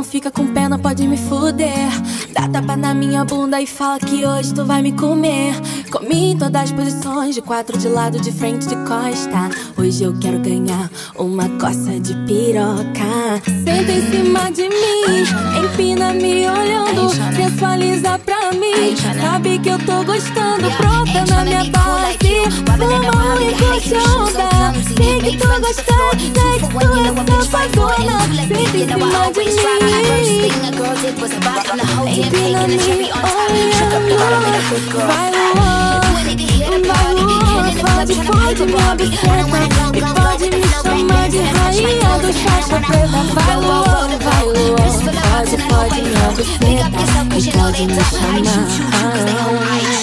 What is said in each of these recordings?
não fica com pena, pode me fuder. Dá tapa na minha bunda e fala que hoje tu vai me comer. Comi em todas as posições, de quatro de lado, de frente, de costa. Hoje eu quero ganhar uma coça de piroca. Senta em cima de mim, empina me olhando, sensualiza pra mim. Sabe que eu tô gostando, pronta na minha base. Fuma e curte onda. Sei que tu gostando, sei que tu é safadona. Senta em cima de mim. Empina me olhando. Vai Luan, vai Luan, fode, fode minha buceta. E pode me chamar de rainha dos faixa preta. Vai Luan, vai Luan, fode, fode minha buceta. E pode me chamar.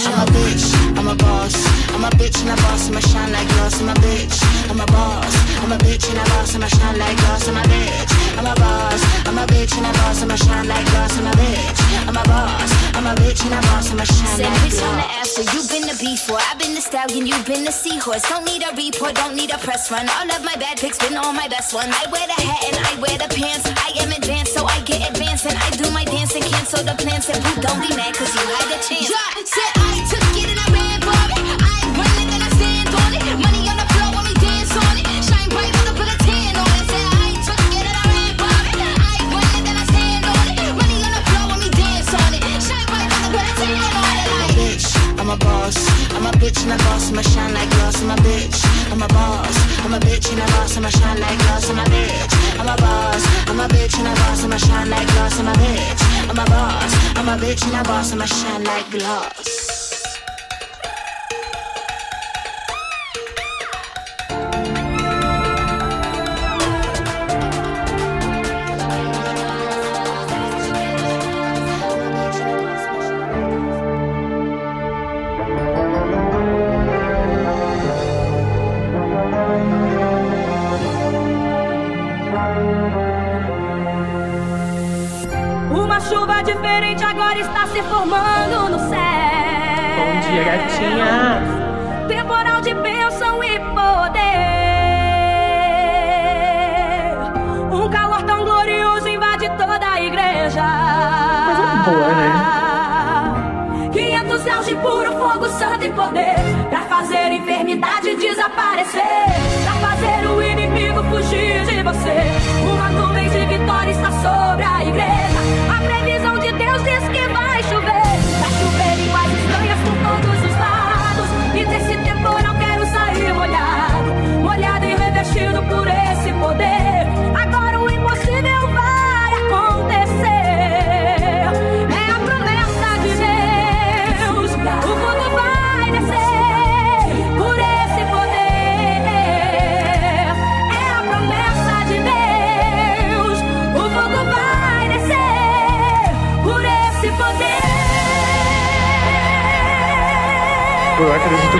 I'm a bitch, I'm a boss. I'm a bitch and a boss, I'ma shine like glass. I'm a bitch, I'm a boss. I'm a bitch and a boss, I'ma shine like glass. I'm a bitch, I'm a boss. I'm a bitch and a boss, I'ma shine like glass. I'm a bitch, I'm a boss. I'm a bitch and a boss, I'ma shine Said like bitch, I'm the glass. after. You've been the before. I've been the stallion. You've been the seahorse. Don't need a report. Don't need a press run. All of my bad pics been all my best ones. I wear the hat and I wear the pants. I am advanced, so I get advanced and I do my dance and cancel the plans. Boo, don't be mad 'cause you had a chance. Yeah, said I bitch and a boss, I'ma shine like glass. Agora está se formando no céu. Bom dia, gatinha. Temporal de bênção e poder. Um calor tão glorioso invade toda a igreja. Coisa boa, né? 500 céus de puro fogo, santo e poder. Pra fazer enfermidade desaparecer. Pra fazer o inimigo fugir de você. Uma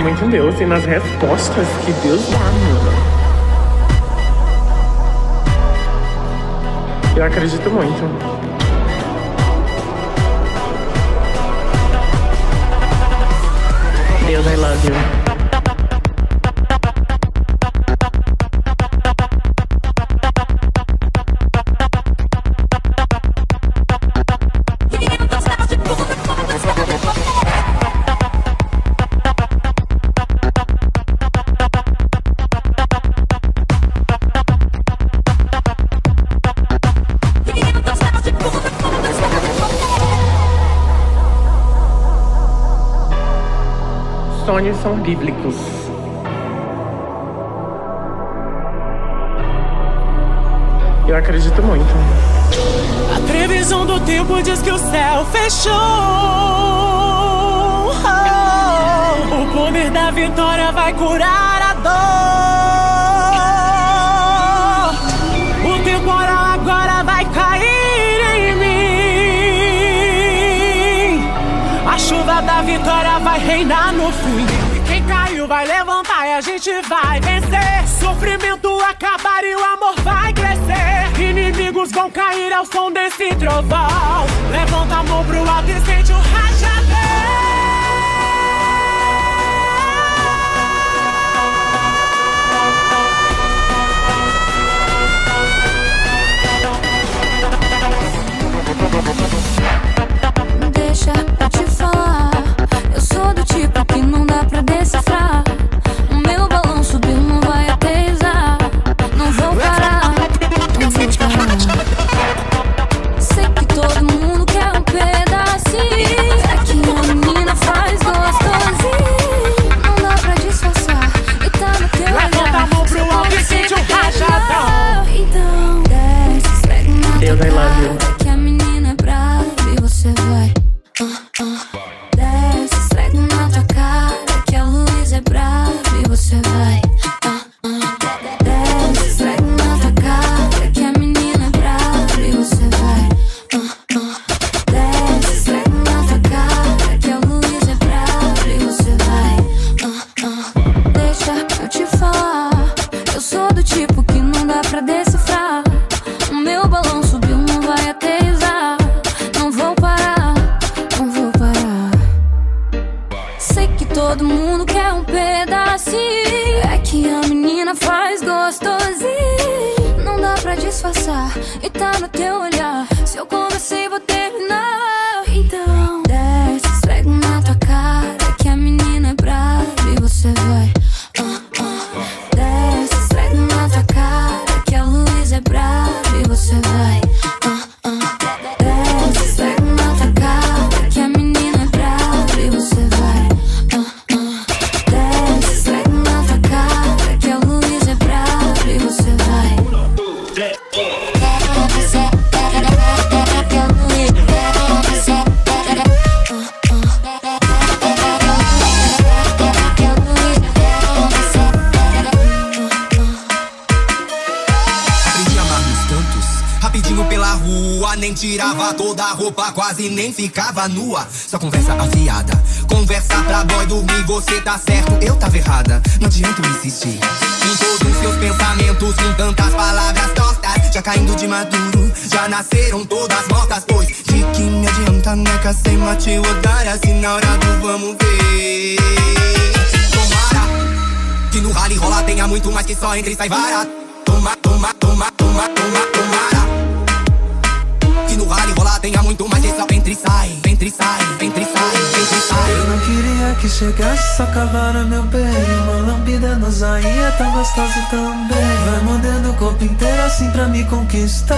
muito em Deus e nas respostas que Deus dá, mano. Eu acredito muito. Deus, I love you. Sonhos são bíblicos. Eu acredito muito. A previsão do tempo diz que o céu fechou. O poder da vitória vai curar a dor. O temporal agora vai cair em mim. A chuva da vitória vai reinar no fim. Vai levantar e a gente vai vencer. Sofrimento acabar e o amor vai crescer. Inimigos vão cair ao som desse trovão. Levanta a mão pro alto e sente o rajadão. Ficava nua. Só conversa afiada, conversa pra boy dormir. Você tá certo, eu tava errada. Não adianta insistir. Em todos seus pensamentos, com tantas palavras tortas. Já caindo de maduro, já nasceram todas mortas. Pois de que me adianta, neca, sem mate otária. Se na hora do vamos ver. Tomara que no rally rola tenha muito mais que só entre e sai vara. Toma, toma, toma, toma, toma, tomara. Tenha muito mais que só entre e sai, entre e sai, entre e sai, entre e sai. Eu não queria que chegasse só cavara meu bem. Uma lambida no zainha tão gostosa também. Vai mordendo o corpo inteiro assim pra me conquistar.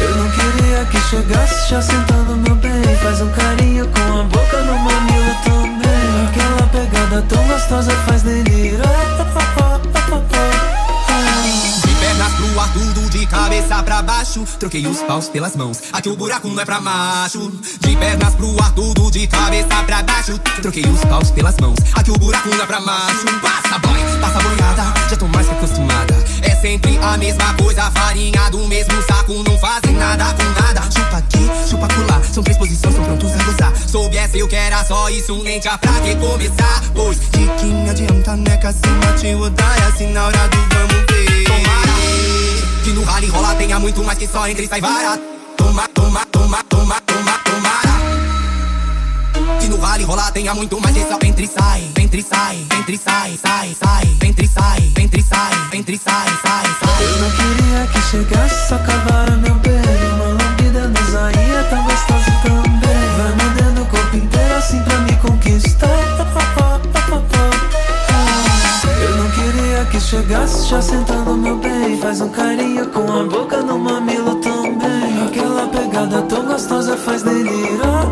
Eu não queria que chegasse já sentando meu bem. Faz um carinho com a boca no mamilo também. Aquela pegada tão gostosa faz delirar tudo de cabeça pra baixo. Troquei os paus pelas mãos, aqui o buraco não é pra macho. De pernas pro ar, tudo de cabeça pra baixo. Troquei os paus pelas mãos, aqui o buraco não é pra macho. Passa boy, passa boiada, já tô mais que acostumada. É sempre a mesma coisa, farinha do mesmo saco. Não fazem nada com nada. Chupa aqui, chupa colar. São três posições, são prontos a gozar. Soubesse eu que era só isso, nem tinha pra que começar. Pois de que me adianta, neca, se mate otária. Assim na hora do vamos ver. Tomara que no rally rola tenha muito mais que só entre sai vara. Toma, toma, toma, toma, toma, tomara. Que no rally rola tenha muito mais que só entre sai, entre sai, entre sai, sai, sai, entre sai, entre sai, entre sai, sai, sai. Eu não queria que chegasse só cavara meu bem Uma lambida no zainha tão gostosa assim pra me conquistar. Eu não queria que chegasse já sentando meu bem Faz um carinho com a boca no mamilo também. Aquela pegada tão gostosa faz delirar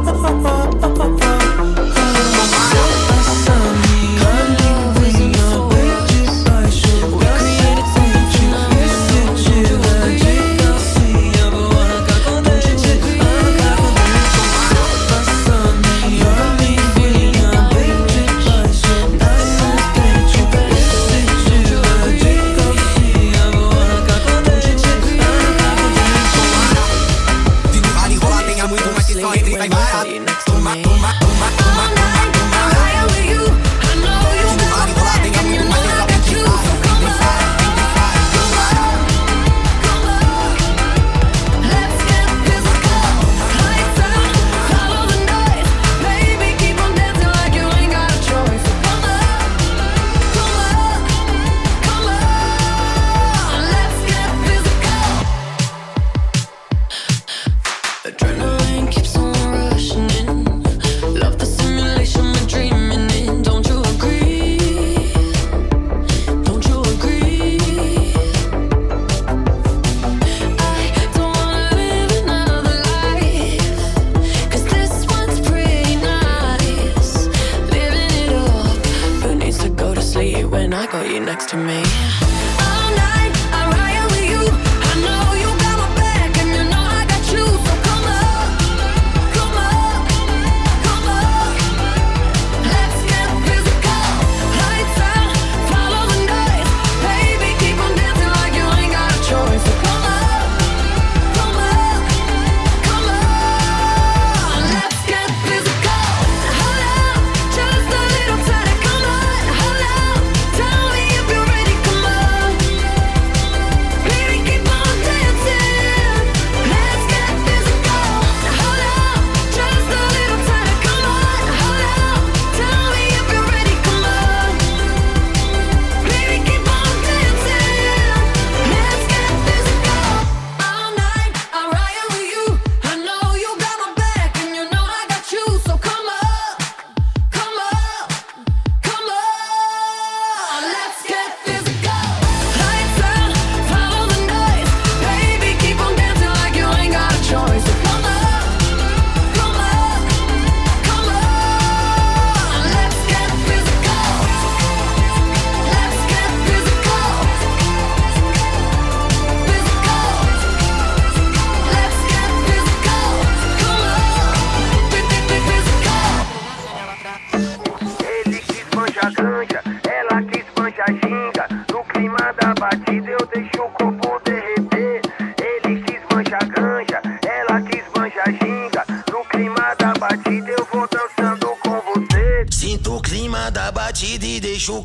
Show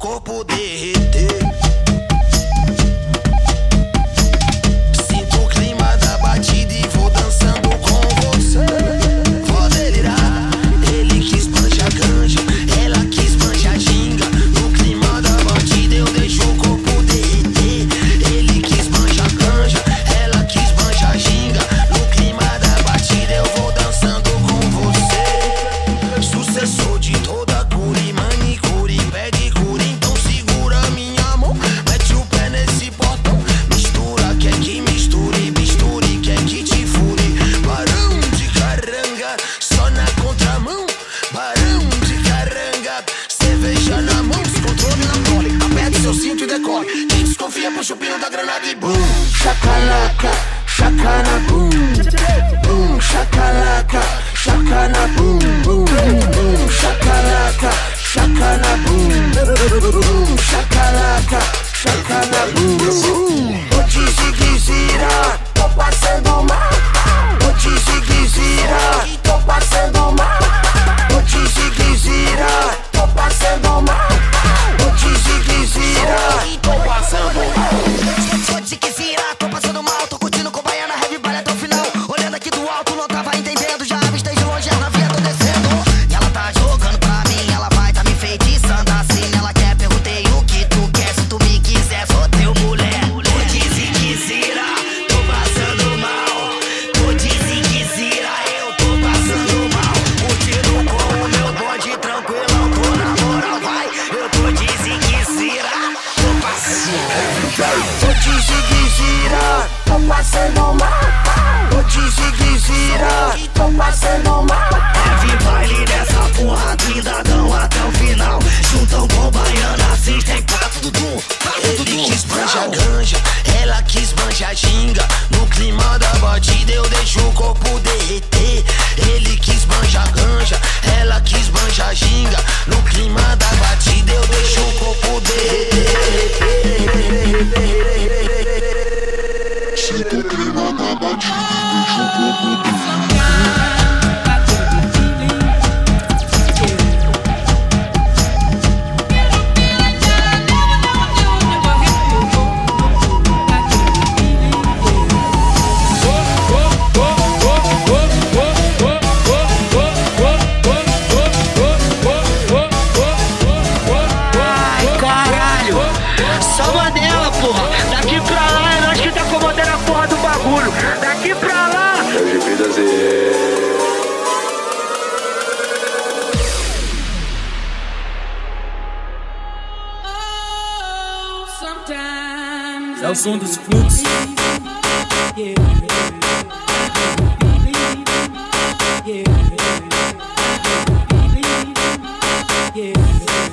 som dos fluxos.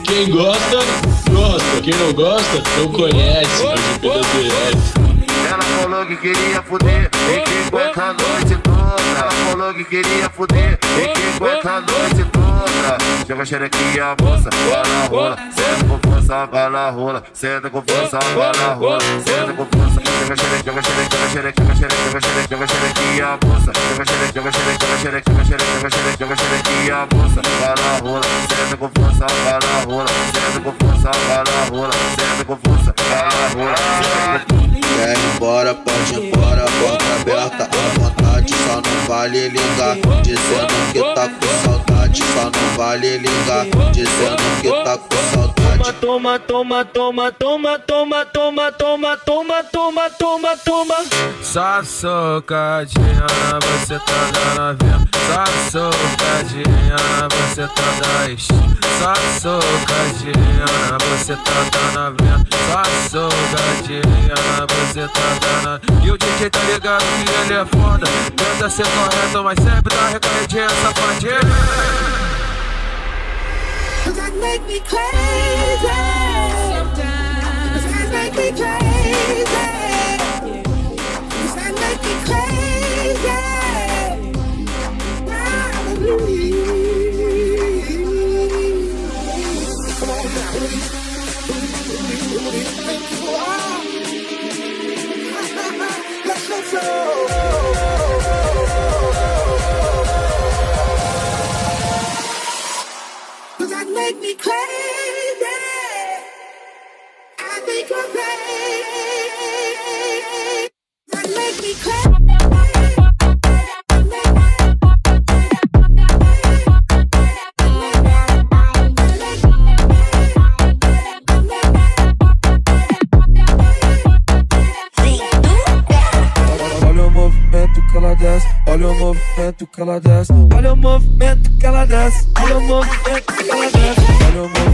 Quem gosta, gosta. Quem não gosta, não conhece o. Ela falou que queria fuder, e que aguenta a noite toda. Ela falou que queria fuder, e que aguenta a noite toda. Chega a xerequinha, moça, vai na rola, senta com força, vai na rola, senta com força, vai na rola, senta com força. Chega a xereque, chega a xereque, chega a xereque, chega a xereque, chega a xereque, chega a xerequinha, moça. Chega a xereque, chega a xereque, chega a xereque, chega a xereque, chega a xereque, chega a xerequinha, moça, vai na rola, senta com força, vai na rola, senta com força, vai na rola, senta com força, vai na rola. Quer ir embora, pode ir embora, só não vale ligar, dizendo que tá com saudade, só não vale ligar, dizendo que tá com saudade. Toma, toma, toma, toma, toma, toma, toma, toma, toma, toma, toma. Só socadinha na você tá dando vendo. Só socadinha na você tá dando Só socadinha na você tá dando vendo. Socadinha na você tá dando. E o DJ tá ligado que ele é foda. Tenta ser correto, mas sempre dá recaidinha safadinha. Cause that make me crazy. Sometimes. Cause make me crazy. Cause make me crazy. movimento que ela desce. Olha o movimento que ela desce. Olha o movimento que ela desce. Oh.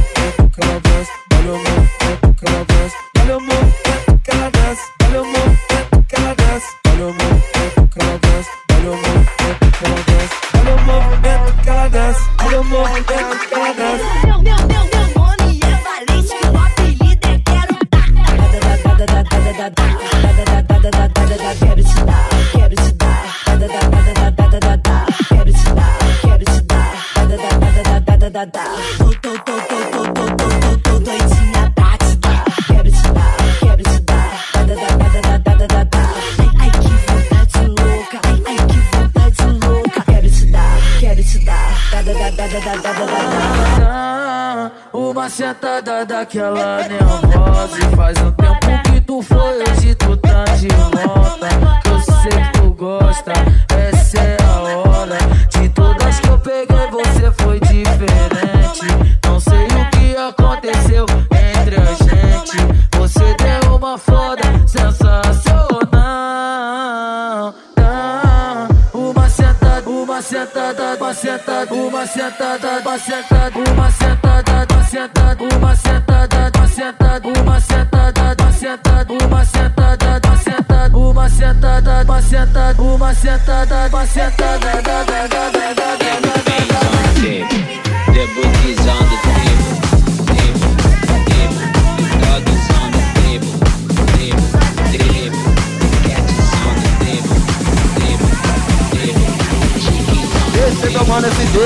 crescer tomando SD.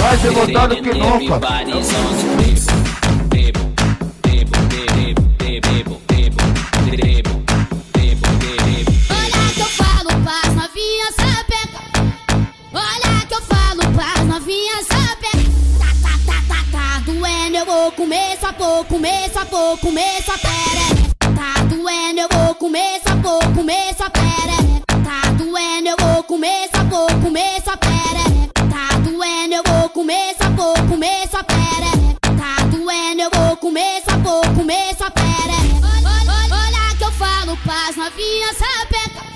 Vai ser votado que nunca. comer só pouco, comer só pouco, comer só pere. Tá doendo, eu vou comer só pouco, comer só pere. novinhas sapeca.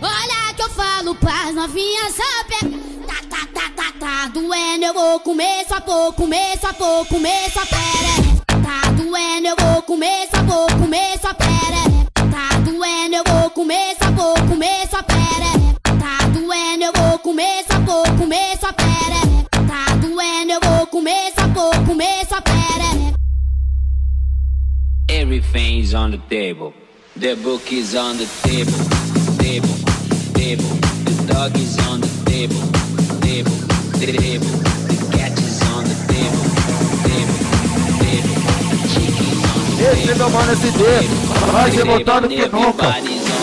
Olha que eu falo pras novinhas sapeca. Tá, tá, tá, tá, tá doendo, eu vou comer só pouco, comer só pouco, comer só pera, Tá doendo, eu vou comer só pouco, comer só pera, Tá doendo, eu vou comer só pouco, comer só pera, Tá doendo, eu vou comer só pouco, comer só pera, Tá doendo, eu vou comer só vou comer só pera, Everything's on the table. The book is on the table, table, table. The dog is on the table, table, table. The cat is on the table, table, table. The chicken is on the table. Esse é meu mano SD, mais revoltado que nunca.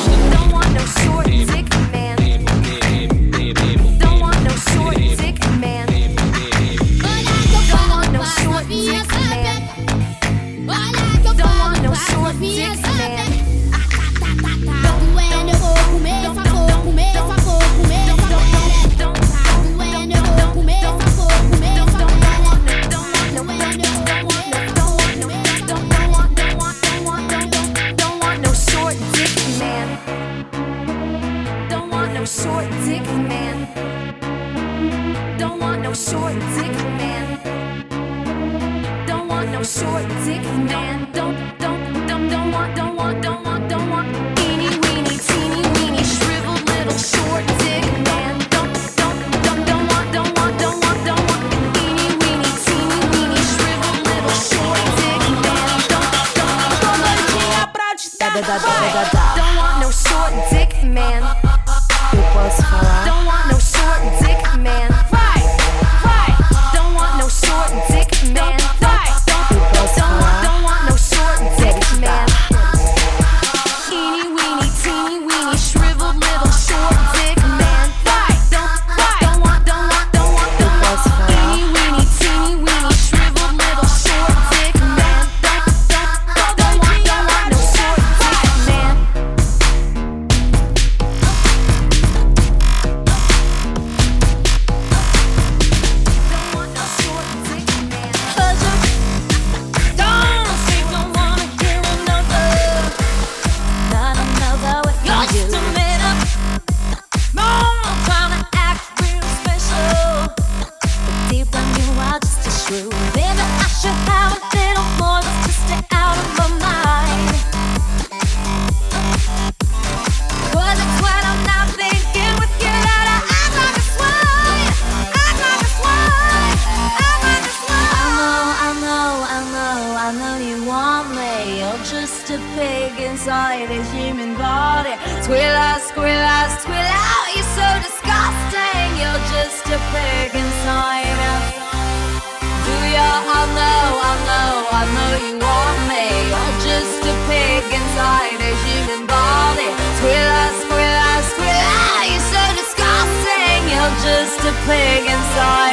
side.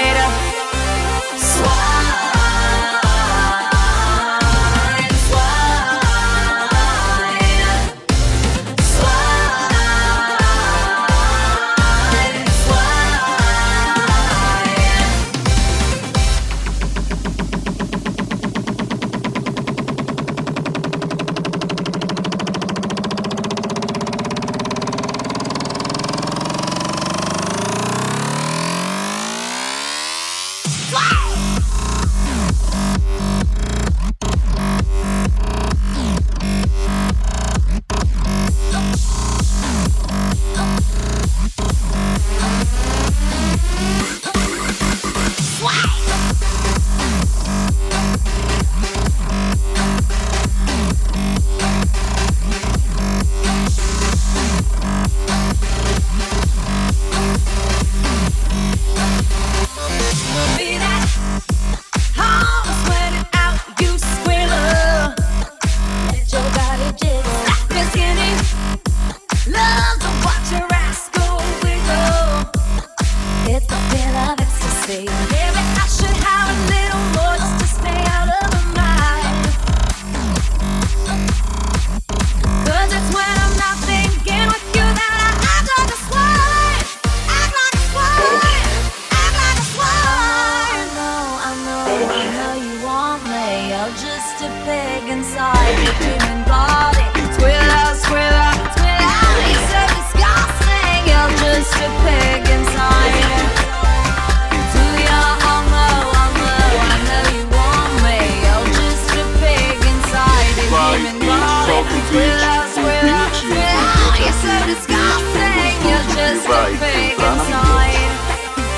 vai entrar na minha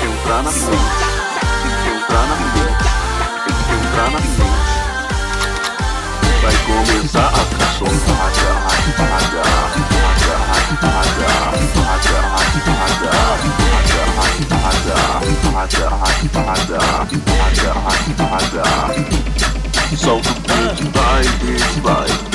entrar na minha entrar na minha entrar na minha vai começar a canção Solta o beat, vai, beat, vai.